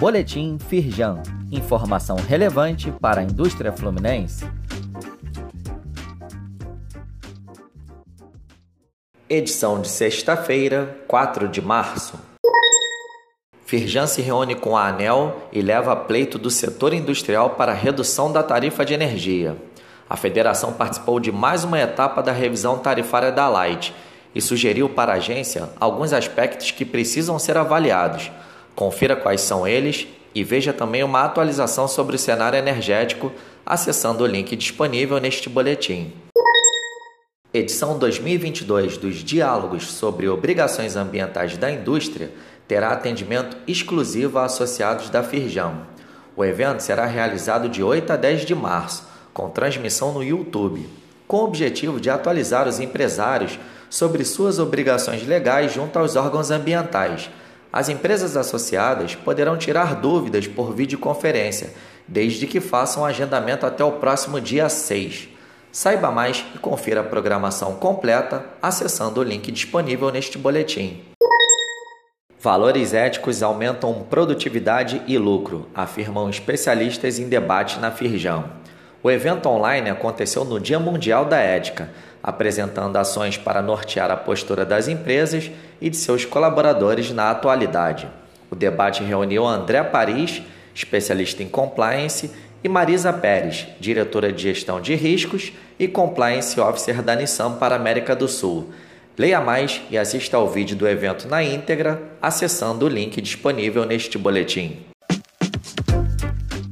Boletim Firjan. Informação relevante para a indústria fluminense. Edição de sexta-feira, 4 de março. Firjan se reúne com a ANEL e leva pleito do setor industrial para redução da tarifa de energia. A federação participou de mais uma etapa da revisão tarifária da Light e sugeriu para a agência alguns aspectos que precisam ser avaliados. Confira quais são eles e veja também uma atualização sobre o cenário energético acessando o link disponível neste boletim. Edição 2022 dos Diálogos sobre Obrigações Ambientais da Indústria terá atendimento exclusivo a associados da Firjam. O evento será realizado de 8 a 10 de março, com transmissão no YouTube, com o objetivo de atualizar os empresários sobre suas obrigações legais junto aos órgãos ambientais. As empresas associadas poderão tirar dúvidas por videoconferência, desde que façam agendamento até o próximo dia 6. Saiba mais e confira a programação completa acessando o link disponível neste boletim. Valores éticos aumentam produtividade e lucro, afirmam especialistas em debate na Firjão. O evento online aconteceu no Dia Mundial da Ética, apresentando ações para nortear a postura das empresas e de seus colaboradores na atualidade. O debate reuniu André Paris, especialista em compliance, e Marisa Pérez, diretora de gestão de riscos e compliance officer da Nissan para a América do Sul Leia mais e assista ao vídeo do evento na íntegra acessando o link disponível neste boletim.